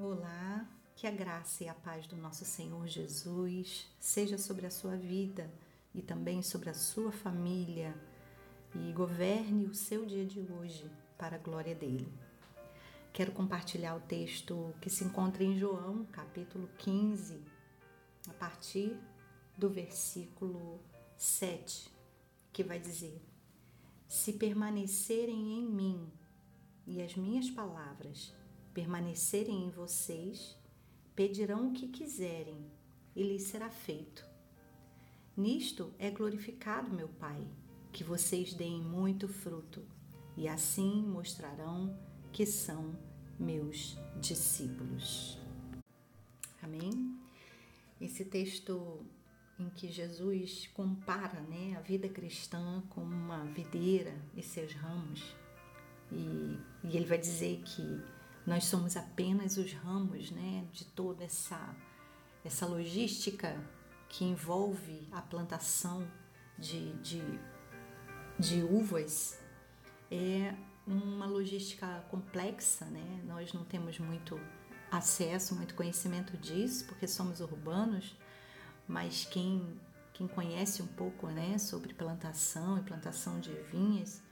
Olá, que a graça e a paz do nosso Senhor Jesus seja sobre a sua vida e também sobre a sua família e governe o seu dia de hoje para a glória dele. Quero compartilhar o texto que se encontra em João, capítulo 15, a partir do versículo 7, que vai dizer: Se permanecerem em mim e as minhas palavras permanecerem em vocês, pedirão o que quiserem e lhes será feito. Nisto é glorificado meu Pai, que vocês deem muito fruto, e assim mostrarão que são meus discípulos. Amém? Esse texto em que Jesus compara né, a vida cristã com uma videira e seus ramos, e, e ele vai dizer que nós somos apenas os ramos né, de toda essa, essa logística que envolve a plantação de, de, de uvas. É uma logística complexa, né? nós não temos muito acesso, muito conhecimento disso, porque somos urbanos, mas quem, quem conhece um pouco né, sobre plantação e plantação de vinhas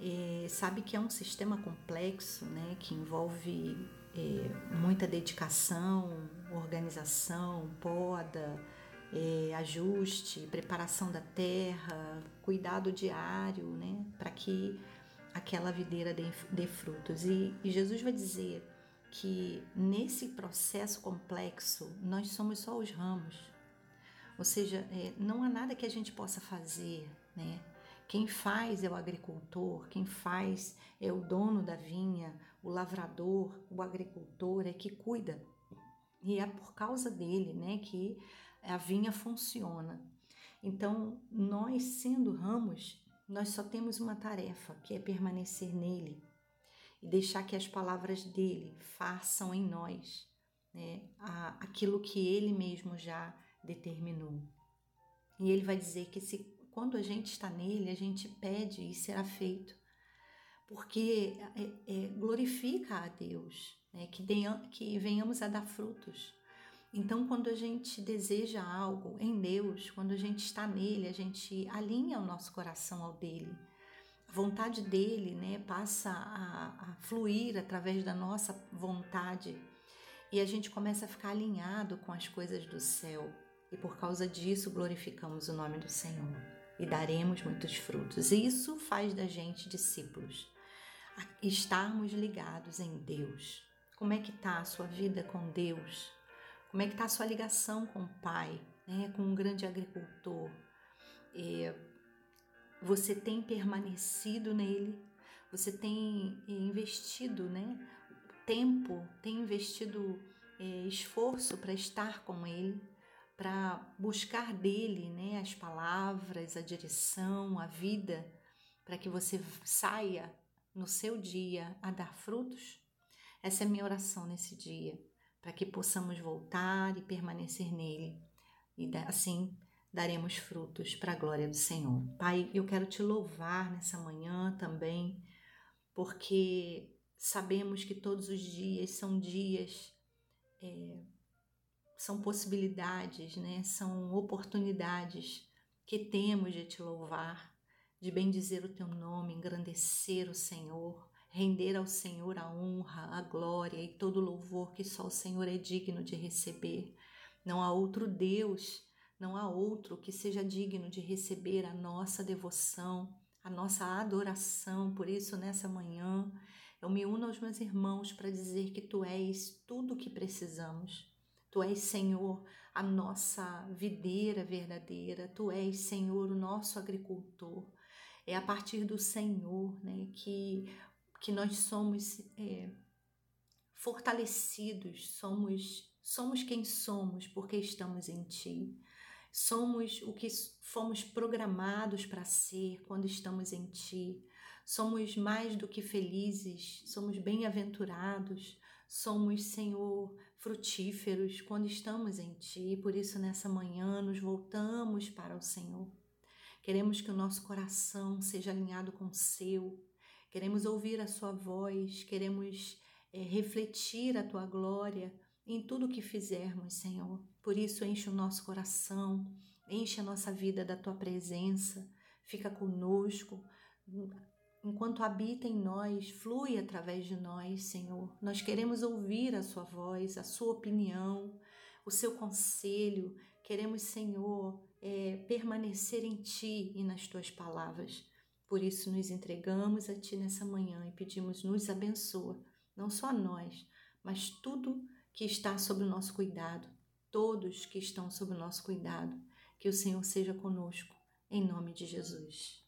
é, sabe que é um sistema complexo, né, que envolve é, muita dedicação, organização, poda, é, ajuste, preparação da terra, cuidado diário, né, para que aquela videira dê, dê frutos. E, e Jesus vai dizer que nesse processo complexo nós somos só os ramos, ou seja, é, não há nada que a gente possa fazer, né? Quem faz é o agricultor, quem faz é o dono da vinha, o lavrador, o agricultor é que cuida. E é por causa dele, né, que a vinha funciona. Então, nós sendo ramos, nós só temos uma tarefa, que é permanecer nele e deixar que as palavras dele façam em nós né, aquilo que ele mesmo já determinou. E ele vai dizer que se quando a gente está nele, a gente pede e será feito, porque é, é, glorifica a Deus, né? que, que venhamos a dar frutos. Então, quando a gente deseja algo em Deus, quando a gente está nele, a gente alinha o nosso coração ao dele. A vontade dele né, passa a, a fluir através da nossa vontade e a gente começa a ficar alinhado com as coisas do céu. E por causa disso glorificamos o nome do Senhor e daremos muitos frutos. Isso faz da gente discípulos. Estarmos ligados em Deus. Como é que está a sua vida com Deus? Como é que está a sua ligação com o Pai, né? com um grande agricultor? É, você tem permanecido nele? Você tem é, investido né? tempo, tem investido é, esforço para estar com ele? Para buscar dele né, as palavras, a direção, a vida, para que você saia no seu dia a dar frutos? Essa é a minha oração nesse dia, para que possamos voltar e permanecer nele e assim daremos frutos para a glória do Senhor. Pai, eu quero te louvar nessa manhã também, porque sabemos que todos os dias são dias. É, são possibilidades, né? São oportunidades que temos de te louvar, de bendizer o teu nome, engrandecer o Senhor, render ao Senhor a honra, a glória e todo o louvor que só o Senhor é digno de receber. Não há outro Deus, não há outro que seja digno de receber a nossa devoção, a nossa adoração. Por isso, nessa manhã, eu me uno aos meus irmãos para dizer que tu és tudo o que precisamos. Tu és, Senhor, a nossa videira verdadeira, Tu és, Senhor, o nosso agricultor. É a partir do Senhor né, que, que nós somos é, fortalecidos, somos, somos quem somos porque estamos em Ti. Somos o que fomos programados para ser quando estamos em Ti. Somos mais do que felizes, somos bem-aventurados, somos, Senhor, frutíferos quando estamos em Ti. Por isso, nessa manhã, nos voltamos para o Senhor. Queremos que o nosso coração seja alinhado com o seu. Queremos ouvir a Sua voz, queremos é, refletir a tua glória em tudo que fizermos, Senhor. Por isso, enche o nosso coração, enche a nossa vida da tua presença, fica conosco. Enquanto habita em nós, flui através de nós, Senhor. Nós queremos ouvir a Sua voz, a Sua opinião, o Seu conselho. Queremos, Senhor, é, permanecer em Ti e nas Tuas palavras. Por isso, nos entregamos a Ti nessa manhã e pedimos, nos abençoa, não só nós, mas tudo que está sob o nosso cuidado, todos que estão sob o nosso cuidado, que o Senhor seja conosco, em nome de Jesus.